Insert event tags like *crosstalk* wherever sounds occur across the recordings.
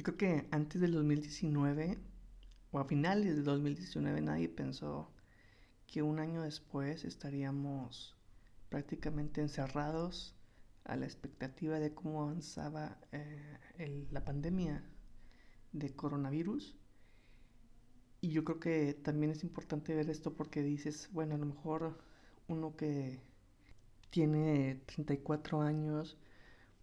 Yo creo que antes del 2019 o a finales del 2019 nadie pensó que un año después estaríamos prácticamente encerrados a la expectativa de cómo avanzaba eh, la pandemia de coronavirus. Y yo creo que también es importante ver esto porque dices, bueno, a lo mejor uno que tiene 34 años,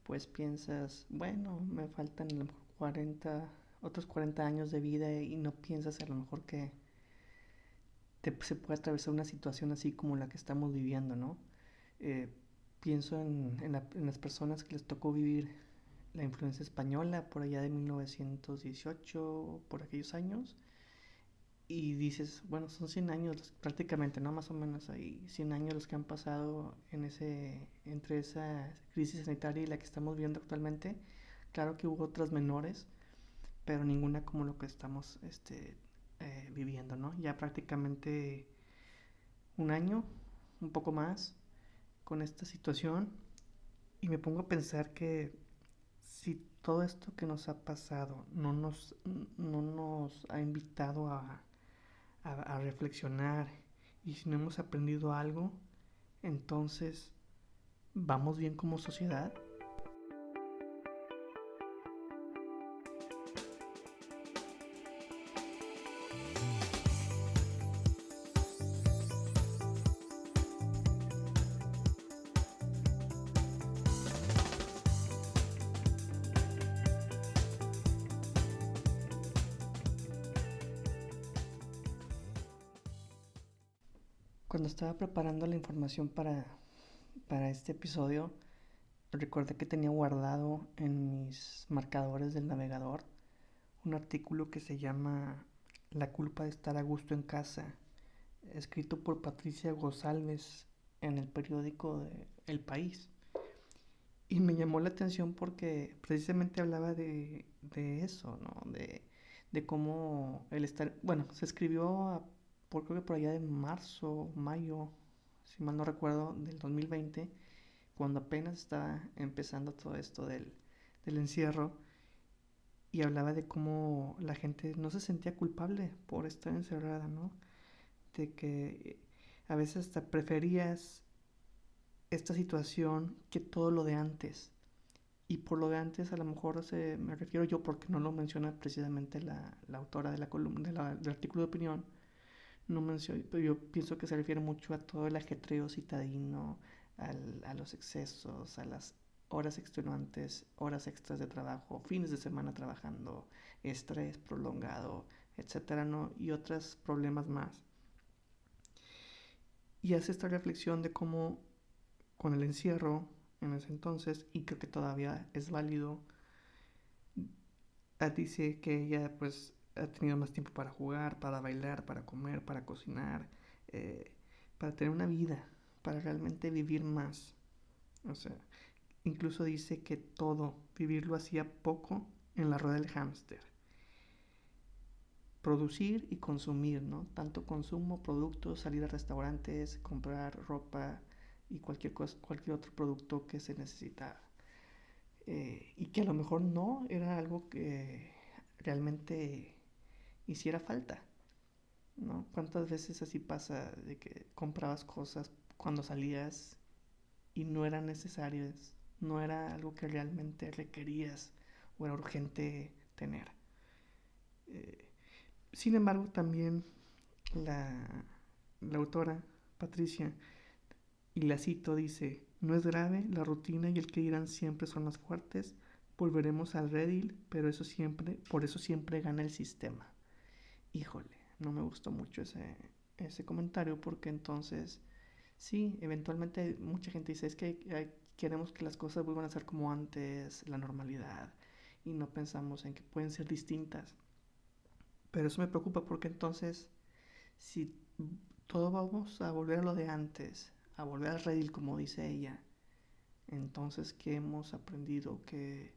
pues piensas, bueno, me faltan a lo mejor 40, otros 40 años de vida y no piensas a lo mejor que se puede atravesar una situación así como la que estamos viviendo, ¿no? Eh, pienso en, en, las personas que les tocó vivir la influencia española por allá de 1918, por aquellos años, y dices, bueno, son 100 años prácticamente, ¿no? Más o menos ahí, 100 años los que han pasado en ese, entre esa crisis sanitaria y la que estamos viendo actualmente. Claro que hubo otras menores, pero ninguna como lo que estamos este, eh, viviendo, ¿no? Ya prácticamente un año, un poco más, con esta situación y me pongo a pensar que si todo esto que nos ha pasado no nos, no nos ha invitado a, a, reflexionar y si no hemos aprendido algo, entonces, ¿vamos bien como sociedad? Cuando estaba preparando la información para, para este episodio, recordé que tenía guardado en mis marcadores del navegador un artículo que se llama La culpa de estar a gusto en casa, escrito por Patricia González en el periódico de El País. Y me llamó la atención porque precisamente hablaba de, eso, ¿no? De, de cómo el estar, bueno, se escribió a por creo que por allá de marzo, mayo, si mal no recuerdo, del 2020, cuando apenas estaba empezando todo esto del, del encierro, y hablaba de cómo la gente no se sentía culpable por estar encerrada, ¿no? De que a veces hasta preferías esta situación que todo lo de antes. Y por lo de antes a lo mejor se, me refiero yo porque no lo menciona precisamente la, la autora de la columna, del artículo de opinión, no menciono, pero yo pienso que se refiere mucho a todo el ajetreo citadino, al, a los excesos, a las horas extenuantes, horas extras de trabajo, fines de semana trabajando, estrés prolongado, etcétera, ¿no? Y otros problemas más. Y hace esta reflexión de cómo con el encierro en ese entonces, y creo que todavía es válido, dice que ella pues ha tenido más tiempo para jugar, para bailar, para comer, para cocinar, eh, para tener una vida, para realmente vivir más. O sea, incluso dice que todo, vivirlo hacía poco en la rueda del hámster. Producir y consumir, ¿no? Tanto consumo, productos, salir a restaurantes, comprar ropa y cualquier, cosa, cualquier otro producto que se necesitaba. Eh, y que a lo mejor no era algo que realmente hiciera falta. ¿no? ¿Cuántas veces así pasa de que comprabas cosas cuando salías y no eran necesarias, no era algo que realmente requerías o era urgente tener? Eh, sin embargo, también la, la autora, Patricia, y la cito, dice, no es grave, la rutina y el que irán siempre son las fuertes, volveremos al redil, pero eso siempre, por eso siempre gana el sistema híjole, no me gustó mucho ese, ese comentario porque entonces, sí, eventualmente mucha gente dice, es que queremos que las cosas vuelvan a ser como antes, la normalidad, y no pensamos en que pueden ser distintas. Pero eso me preocupa porque entonces, si todo vamos a volver a lo de antes, a volver al redil como dice ella, entonces, ¿qué hemos aprendido? ¿Qué,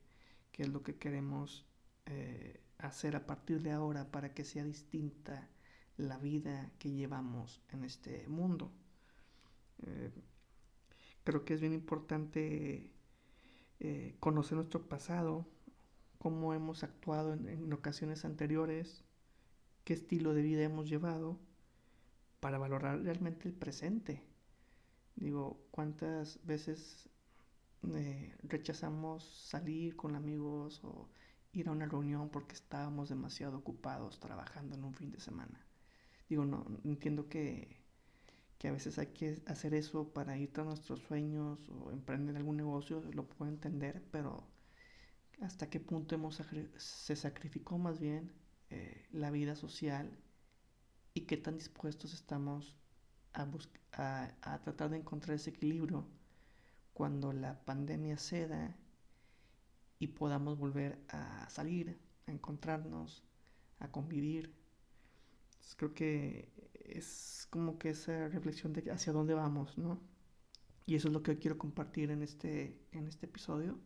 qué es lo que queremos eh, hacer a partir de ahora para que sea distinta la vida que llevamos en este mundo. Eh, creo que es bien importante eh, conocer nuestro pasado, cómo hemos actuado en, ocasiones anteriores, qué estilo de vida hemos llevado, para valorar realmente el presente. Digo, ¿cuántas veces rechazamos salir con amigos o ir a una reunión porque estábamos demasiado ocupados trabajando en un fin de semana? Digo, no, entiendo que, que a veces hay que hacer eso para ir a nuestros sueños o emprender algún negocio, lo puedo entender, pero hasta qué punto hemos se sacrificó más bien eh, la vida social y qué tan dispuestos estamos a, a, a, tratar de encontrar ese equilibrio cuando la pandemia ceda y podamos volver a salir, a encontrarnos, a convivir. creo que es como que esa reflexión de hacia dónde vamos, ¿no? Y eso es lo que quiero compartir en este, en este episodio.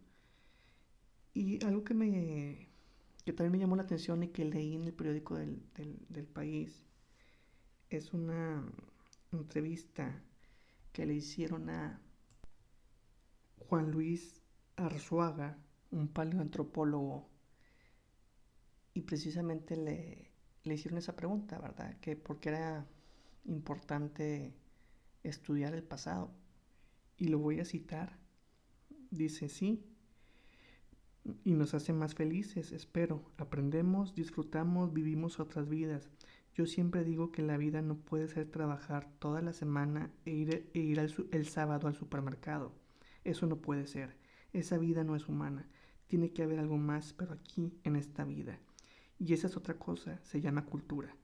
Y algo que me que también me llamó la atención y que leí en el periódico del, del, del país es una entrevista que le hicieron a Juan Luis Arzuaga, un paleoantropólogo, y precisamente le, le hicieron esa pregunta, ¿verdad? Que por qué era importante estudiar el pasado. Y lo voy a citar. Dice, sí, y nos hace más felices, espero. Aprendemos, disfrutamos, vivimos otras vidas. Yo siempre digo que la vida no puede ser trabajar toda la semana e ir, e ir el sábado al supermercado. Eso no puede ser. Esa vida no es humana. Tiene que haber algo más, pero aquí, en esta vida. Y esa es otra cosa, se llama cultura.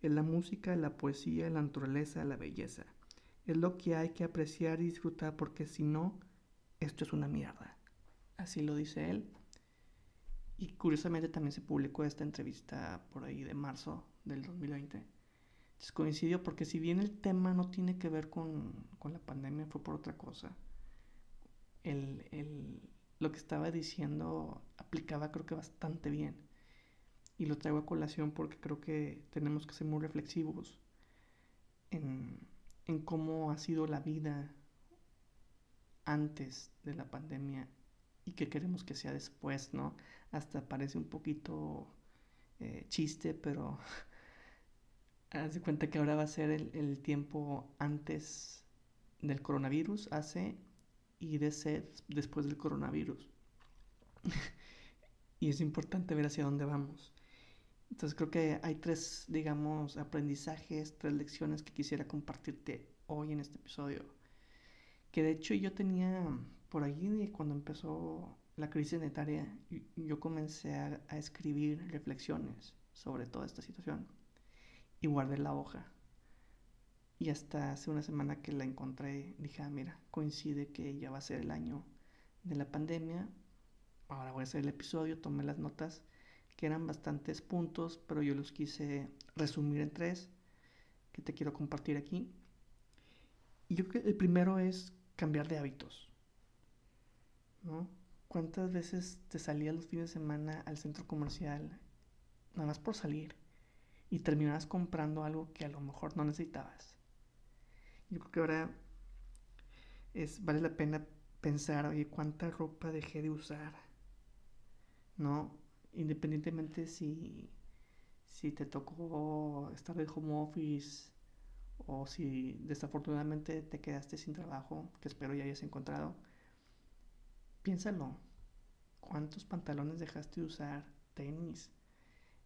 Es la música, la poesía, la naturaleza, la belleza. Es lo que hay que apreciar y disfrutar porque si no, esto es una mierda. Así lo dice él. Y curiosamente también se publicó esta entrevista por ahí de marzo del 2020. Entonces coincidió porque si bien el tema no tiene que ver con, con la pandemia, fue por otra cosa. El, el, lo que estaba diciendo aplicaba creo que bastante bien. Y lo traigo a colación porque creo que tenemos que ser muy reflexivos en, en cómo ha sido la vida antes de la pandemia y qué queremos que sea después, ¿no? Hasta parece un poquito eh, chiste, pero *laughs* haz de cuenta que ahora va a ser el, el tiempo antes del coronavirus, hace y de ser después del coronavirus. *laughs* y es importante ver hacia dónde vamos. Entonces creo que hay tres, digamos, aprendizajes, tres lecciones que quisiera compartirte hoy en este episodio. Que de hecho yo tenía por allí cuando empezó la crisis sanitaria, yo comencé a, a escribir reflexiones sobre toda esta situación y guardé la hoja. Y hasta hace una semana que la encontré, dije, ah, mira, coincide que ya va a ser el año de la pandemia. Ahora voy a hacer el episodio, tomé las notas, que eran bastantes puntos, pero yo los quise resumir en tres, que te quiero compartir aquí. Y yo creo que el primero es cambiar de hábitos. ¿No? ¿Cuántas veces te salías los fines de semana al centro comercial nada más por salir y terminabas comprando algo que a lo mejor no necesitabas? Yo creo que ahora es, vale la pena pensar, oye, ¿cuánta ropa dejé de usar? ¿No? Independientemente si, si te tocó estar de home office o si desafortunadamente te quedaste sin trabajo, que espero ya hayas encontrado, piénsalo. ¿Cuántos pantalones dejaste de usar? Tenis.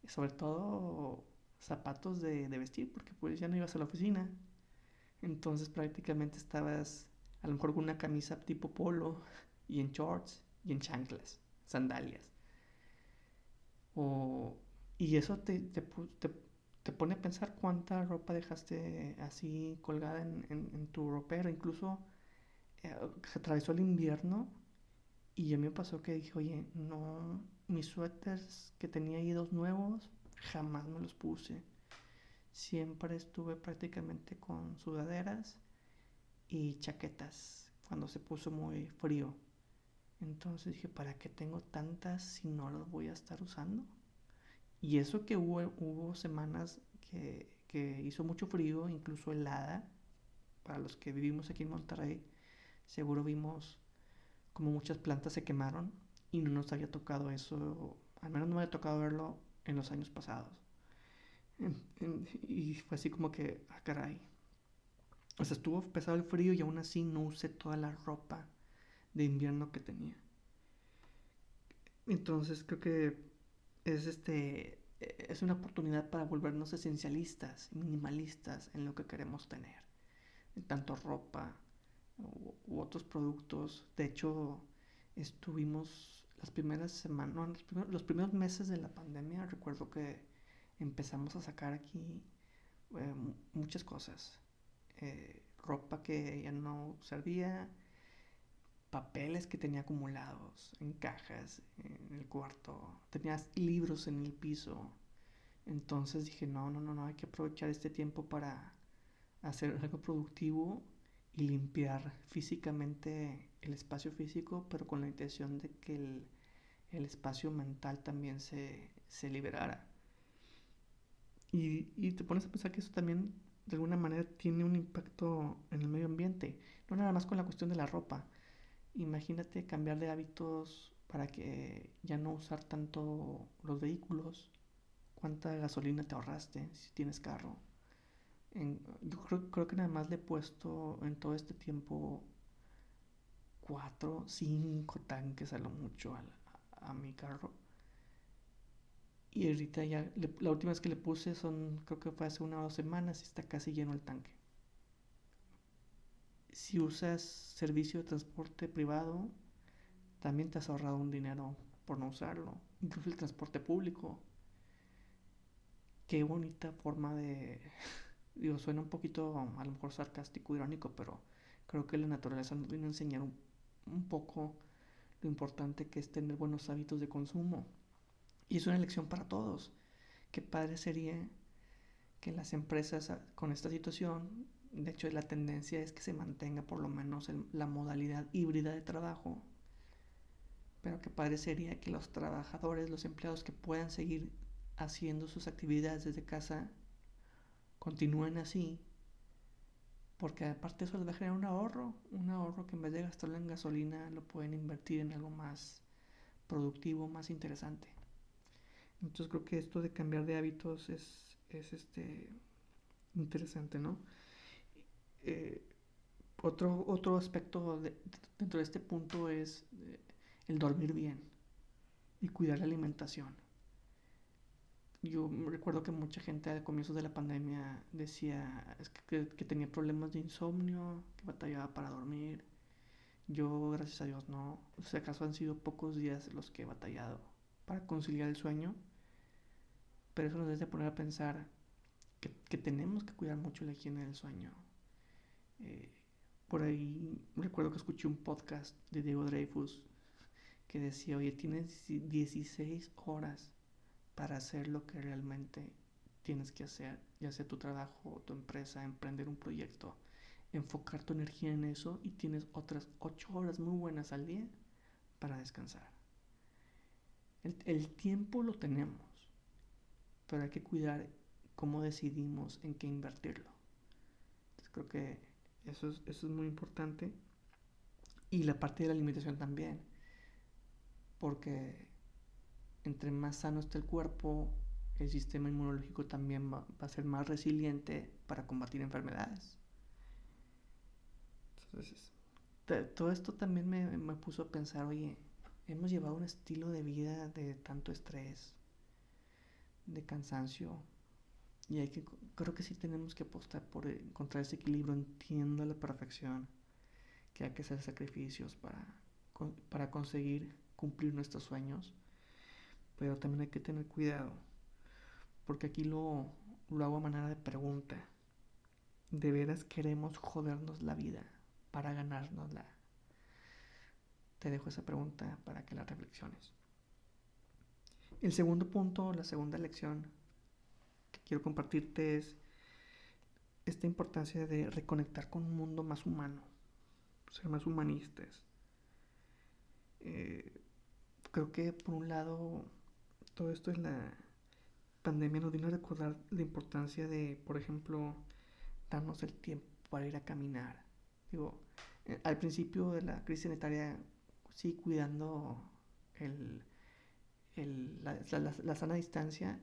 Sobre todo zapatos de, de vestir, porque pues ya no ibas a la oficina. Entonces prácticamente estabas a lo mejor con una camisa tipo polo y en shorts y en chanclas, sandalias. O, y eso te, te, te, te, pone a pensar cuánta ropa dejaste así colgada en, en, en tu ropero. Incluso eh, atravesó el invierno y a mí me pasó que dije, oye, no, mis suéteres que tenía ahí dos nuevos, jamás me los puse siempre estuve prácticamente con sudaderas y chaquetas cuando se puso muy frío. Entonces dije, ¿para qué tengo tantas si no las voy a estar usando? Y eso que hubo, hubo semanas que, que hizo mucho frío, incluso helada. Para los que vivimos aquí en Monterrey, seguro vimos como muchas plantas se quemaron y no nos había tocado eso Al menos no me ha tocado verlo en los años pasados. Y fue así como que, ah, caray. O sea, estuvo pesado el frío y aún así no usé toda la ropa de invierno que tenía. Entonces creo que es este es una oportunidad para volvernos esencialistas, minimalistas en lo que queremos tener. Tanto ropa u, otros productos. De hecho, estuvimos las primeras semanas, los, primeros, meses de la pandemia, recuerdo que empezamos a sacar aquí eh, muchas cosas. Eh, ropa que ya no servía, papeles que tenía acumulados en cajas en el cuarto, tenías libros en el piso. Entonces dije, no, no, no, no, hay que aprovechar este tiempo para hacer algo productivo y limpiar físicamente el espacio físico, pero con la intención de que el, el espacio mental también se, se liberara. Y, y, te pones a pensar que eso también de alguna manera tiene un impacto en el medio ambiente, no nada más con la cuestión de la ropa, Imagínate cambiar de hábitos para que ya no usar tanto los vehículos. ¿Cuánta gasolina te ahorraste si tienes carro? yo creo, creo, que nada más le he puesto en todo este tiempo cuatro, cinco tanques a lo mucho a, mi carro. Y ahorita ya, la última vez que le puse son, creo que fue hace una o dos semanas y está casi lleno el tanque si usas servicio de transporte privado, también te has ahorrado un dinero por no usarlo. Incluso el transporte público. Qué bonita forma de... *laughs* Digo, suena un poquito a lo mejor sarcástico, irónico, pero creo que la naturaleza nos viene a enseñar un, un poco lo importante que es tener buenos hábitos de consumo. Y es una lección para todos. Qué padre sería que las empresas con esta situación de hecho, la tendencia es que se mantenga por lo menos la modalidad híbrida de trabajo. Pero que parecería que los trabajadores, los empleados que puedan seguir haciendo sus actividades desde casa, continúen así. Porque aparte eso les va a generar un ahorro. Un ahorro que en vez de gastarlo en gasolina lo pueden invertir en algo más productivo, más interesante. Entonces creo que esto de cambiar de hábitos es, es este interesante, ¿no? Eh, otro, otro aspecto dentro de este punto es eh, el dormir bien y cuidar la alimentación. Yo recuerdo que mucha gente al comienzo de la pandemia decía que, tenía problemas de insomnio, que batallaba para dormir. Yo, gracias a Dios, no. si acaso han sido pocos días los que he batallado para conciliar el sueño. Pero eso nos debe poner a pensar que, tenemos que cuidar mucho la higiene del sueño. Eh, por ahí recuerdo que escuché un podcast de Diego Dreyfus que decía, oye, tienes 16 horas para hacer lo que realmente tienes que hacer, ya sea tu trabajo, tu empresa, emprender un proyecto, enfocar tu energía en eso y tienes otras 8 horas muy buenas al día para descansar. El tiempo lo tenemos, pero hay que cuidar cómo decidimos en qué invertirlo. Entonces creo que eso es, eso es muy importante. Y la parte de la alimentación también. Porque entre más sano esté el cuerpo, el sistema inmunológico también va, a ser más resiliente para combatir enfermedades. Entonces, todo esto también me, me, puso a pensar, oye, hemos llevado un estilo de vida de tanto estrés, de cansancio, y hay que, creo que sí tenemos que apostar por encontrar ese equilibrio. Entiendo a la perfección que hay que hacer sacrificios para, para conseguir cumplir nuestros sueños. Pero también hay que tener cuidado. Porque aquí lo, lo hago a manera de pregunta. ¿De veras queremos jodernos la vida para ganárnosla? Te dejo esa pregunta para que la reflexiones. El segundo punto, la segunda lección quiero compartirte es esta importancia de reconectar con un mundo más humano, ser más humanistas. Eh, creo que por un lado todo esto es la pandemia nos vino a recordar la importancia de, por ejemplo, darnos el tiempo para ir a caminar. Digo, eh, al principio de la crisis sanitaria sí cuidando el, la, sana distancia.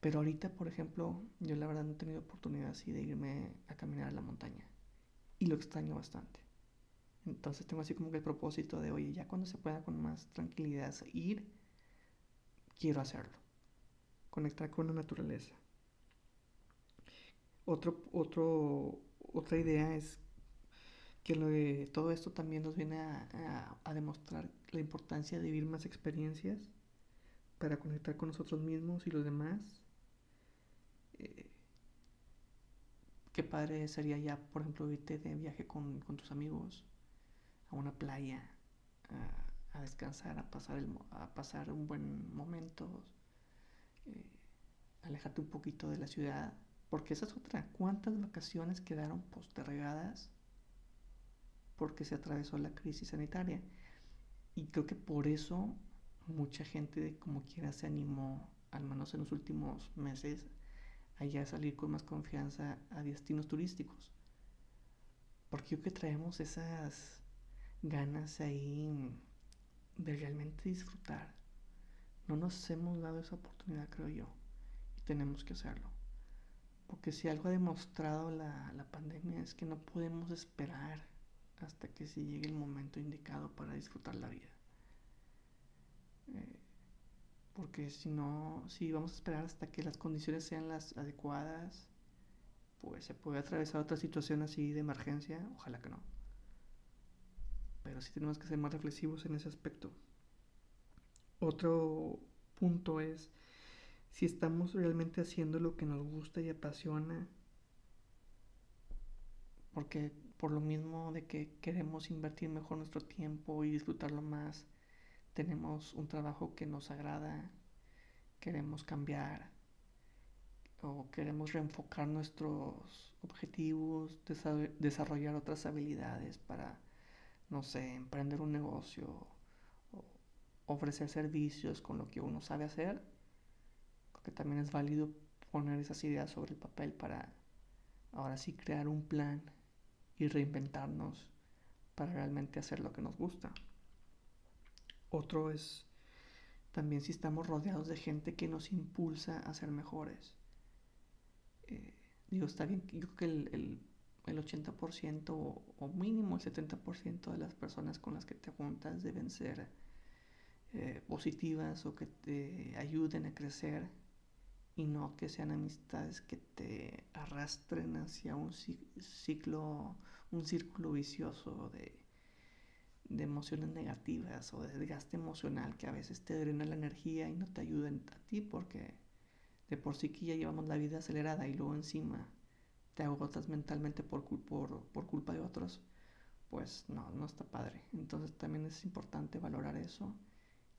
Pero ahorita, por ejemplo, yo la verdad no he tenido oportunidad así de irme a caminar a la montaña. Y lo extraño bastante. Entonces tengo así como que el propósito de, oye, ya cuando se pueda con más tranquilidad ir, quiero hacerlo. Conectar con la naturaleza. Otro, otro, otra idea es que lo de, todo esto también nos viene a, demostrar la importancia de vivir más experiencias para conectar con nosotros mismos y los demás. Eh, qué padre sería ya, por ejemplo, irte de viaje con, tus amigos a una playa, a, descansar, a pasar, el, a pasar un buen momento, eh, alejarte un poquito de la ciudad, porque esa es otra. ¿Cuántas vacaciones quedaron postergadas porque se atravesó la crisis sanitaria? Y creo que por eso mucha gente como quiera se animó, al menos en los últimos meses, a ya salir con más confianza a destinos turísticos. Porque yo que traemos esas ganas ahí de realmente disfrutar. No nos hemos dado esa oportunidad, creo yo. Y tenemos que hacerlo. Porque si algo ha demostrado la, pandemia es que no podemos esperar hasta que se llegue el momento indicado para disfrutar la vida. Porque si no, si vamos a esperar hasta que las condiciones sean las adecuadas, pues se puede atravesar otra situación así de emergencia, ojalá que no. Pero sí tenemos que ser más reflexivos en ese aspecto. Otro punto es si estamos realmente haciendo lo que nos gusta y apasiona, porque por lo mismo de que queremos invertir mejor nuestro tiempo y disfrutarlo más, tenemos un trabajo que nos agrada, queremos cambiar o queremos reenfocar nuestros objetivos, desarrollar otras habilidades para, no sé, emprender un negocio, ofrecer servicios con lo que uno sabe hacer que también es válido poner esas ideas sobre el papel para ahora sí crear un plan y reinventarnos para realmente hacer lo que nos gusta. Otro es también si estamos rodeados de gente que nos impulsa a ser mejores. Eh, digo, está bien, yo creo que el, el, 80% o, mínimo el 70% de las personas con las que te juntas deben ser eh, positivas o que te ayuden a crecer y no que sean amistades que te arrastren hacia un ciclo, un círculo vicioso de, de emociones negativas o de desgaste emocional que a veces te drena la energía y no te ayudan a ti porque de por sí que ya llevamos la vida acelerada y luego encima te agotas mentalmente por, por, por culpa de otros, pues no, no está padre. Entonces también es importante valorar eso,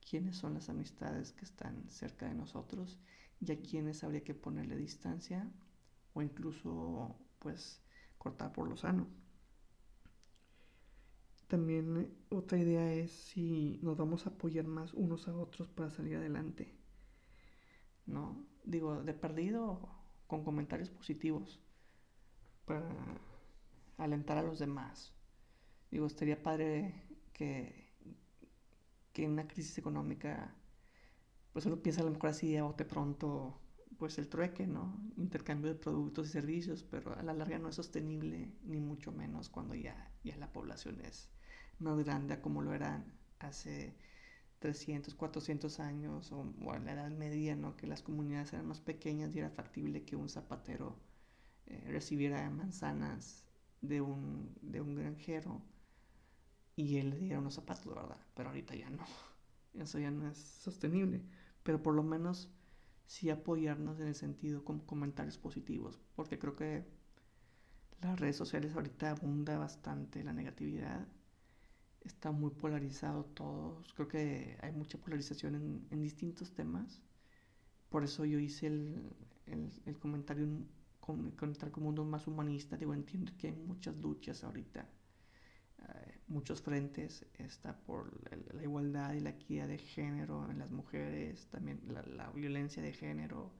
quiénes son las amistades que están cerca de nosotros y a quienes habría que ponerle distancia o incluso pues cortar por lo sano. También otra idea es si nos vamos a apoyar más unos a otros para salir adelante. ¿No? Digo, de perdido con comentarios positivos para alentar a los demás. Digo, estaría padre que, que en una crisis económica pues uno piensa a lo mejor así de bote pronto, pues el trueque, ¿no? Intercambio de productos y servicios, pero a la larga no es sostenible, ni mucho menos cuando ya, ya la población es más grande como lo eran hace 300, 400 años o, en la Edad Media, ¿no? Que las comunidades eran más pequeñas y era factible que un zapatero eh, recibiera manzanas de un, de un granjero y él le diera unos zapatos, ¿verdad? Pero ahorita ya no. *laughs* Eso ya no es sostenible pero por lo menos sí apoyarnos en el sentido con comentarios positivos, porque creo que las redes sociales ahorita abunda bastante la negatividad, está muy polarizado todo, creo que hay mucha polarización en, distintos temas, por eso yo hice el, el, comentario con, conectar con un mundo más humanista, digo, entiendo que hay muchas luchas ahorita eh, muchos frentes, está por la igualdad y la equidad de género en las mujeres, también la, violencia de género,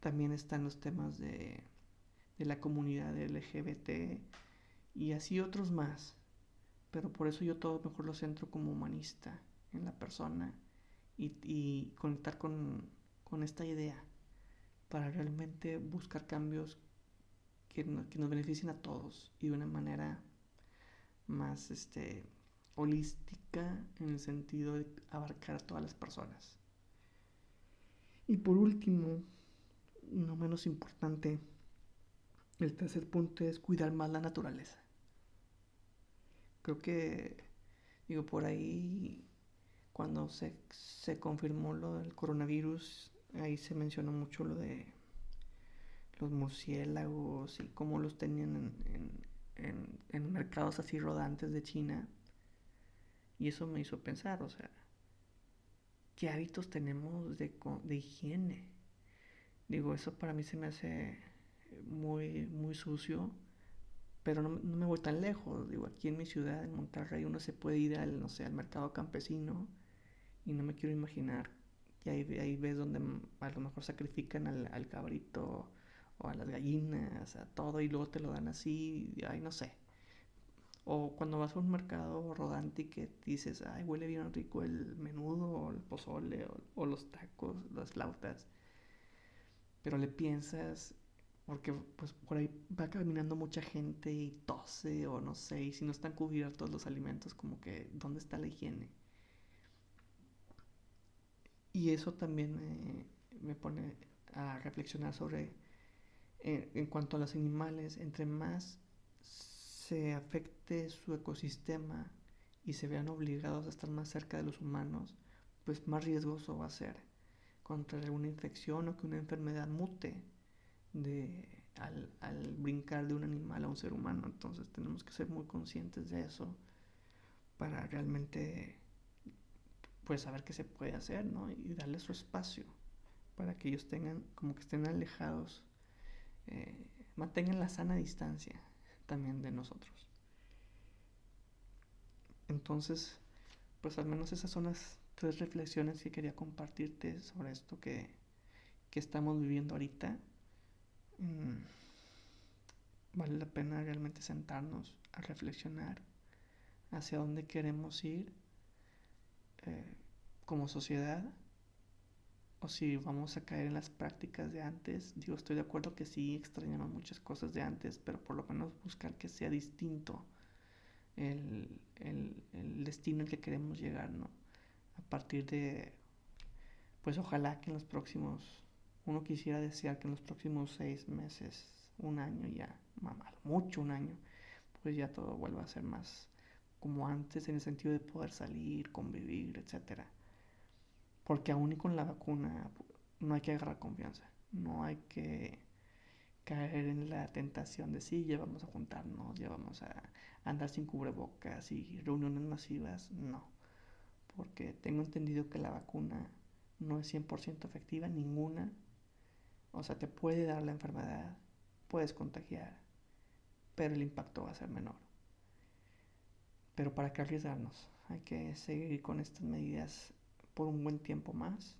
también están los temas de, de la comunidad LGBT y así otros más. Pero por eso yo todo mejor lo centro como humanista en la persona y, conectar con, esta idea para realmente buscar cambios que, que, nos beneficien a todos y de una manera más este, holística en el sentido de abarcar a todas las personas. Y por último, no menos importante, el tercer punto es cuidar más la naturaleza. Creo que, digo, por ahí, cuando se, confirmó lo del coronavirus, ahí se mencionó mucho lo de los murciélagos y cómo los tenían en, en mercados así rodantes de China. Y eso me hizo pensar, o sea, ¿qué hábitos tenemos de, de higiene? Digo, eso para mí se me hace muy, muy sucio, pero no, me voy tan lejos. Digo, aquí en mi ciudad, en Monterrey, uno se puede ir al, no sé, al mercado campesino y no me quiero imaginar que ahí, ahí ves donde a lo mejor sacrifican al, cabrito o a las gallinas, a todo y luego te lo dan así, y, ay, no sé. O cuando vas a un mercado rodante y que dices, ay, huele bien rico el menudo o el pozole o, los tacos, las flautas. Pero le piensas, porque pues por ahí va caminando mucha gente y tose o no sé, y si no están cubiertos los alimentos, como que, ¿dónde está la higiene? Y eso también me, pone a reflexionar sobre, eh, en cuanto a los animales, entre más se afecte su ecosistema y se vean obligados a estar más cerca de los humanos, pues más riesgoso va a ser contra alguna infección o que una enfermedad mute de, al, al, brincar de un animal a un ser humano. Entonces tenemos que ser muy conscientes de eso para realmente pues saber qué se puede hacer, ¿no? Y darle su espacio para que ellos tengan, como que estén alejados, eh, mantengan la sana distancia también de nosotros. Entonces, pues al menos esas son las tres reflexiones que quería compartirte sobre esto que, que estamos viviendo ahorita. Mm, vale la pena realmente sentarnos a reflexionar hacia dónde queremos ir eh, como sociedad o si vamos a caer en las prácticas de antes. Digo, estoy de acuerdo que sí extrañamos muchas cosas de antes, pero por lo menos buscar que sea distinto el, destino al que queremos llegar, ¿no? A partir de, pues ojalá que en los próximos, uno quisiera desear que en los próximos seis meses, un año ya, mucho un año, pues ya todo vuelva a ser más como antes en el sentido de poder salir, convivir, etcétera porque aún y con la vacuna no hay que agarrar confianza. No hay que caer en la tentación de sí, ya vamos a juntarnos, ya vamos a andar sin cubrebocas y reuniones masivas. No. Porque tengo entendido que la vacuna no es 100% efectiva, ninguna. O sea, te puede dar la enfermedad, puedes contagiar, pero el impacto va a ser menor. Pero para qué arriesgarnos, hay que seguir con estas medidas por un buen tiempo más.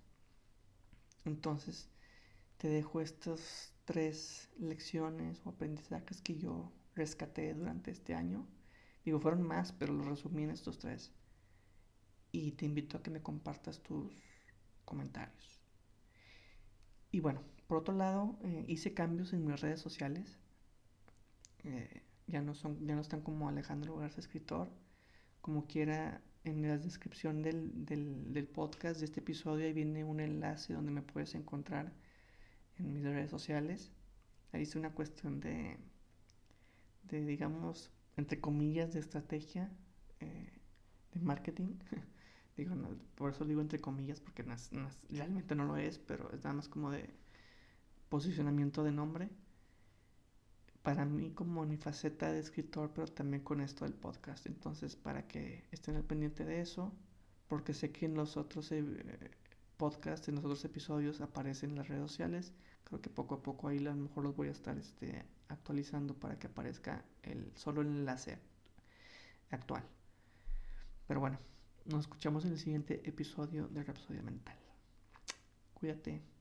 Entonces, te dejo estas tres lecciones o aprendizajes que yo rescaté durante este año. Digo, fueron más, pero los resumí en estos tres. Y te invito a que me compartas tus comentarios. Y bueno, por otro lado, eh, hice cambios en mis redes sociales. Eh, ya, no son, ya no están como Alejandro Garza Escritor. Como quiera, en la descripción del, del, podcast de este episodio ahí viene un enlace donde me puedes encontrar en mis redes sociales. Ahí es una cuestión de, de digamos, entre comillas, de estrategia eh, de marketing. *laughs* digo, por eso digo entre comillas, porque realmente no lo es, pero es nada más como de posicionamiento de nombre para mí como mi faceta de escritor, pero también con esto del podcast. Entonces, para que estén al pendiente de eso, porque sé que en los otros eh, podcasts, en los otros episodios aparecen en las redes sociales. Creo que poco a poco ahí a lo mejor los voy a estar este, actualizando para que aparezca el, solo el enlace actual. Pero bueno, nos escuchamos en el siguiente episodio de Rapsodia Mental. Cuídate.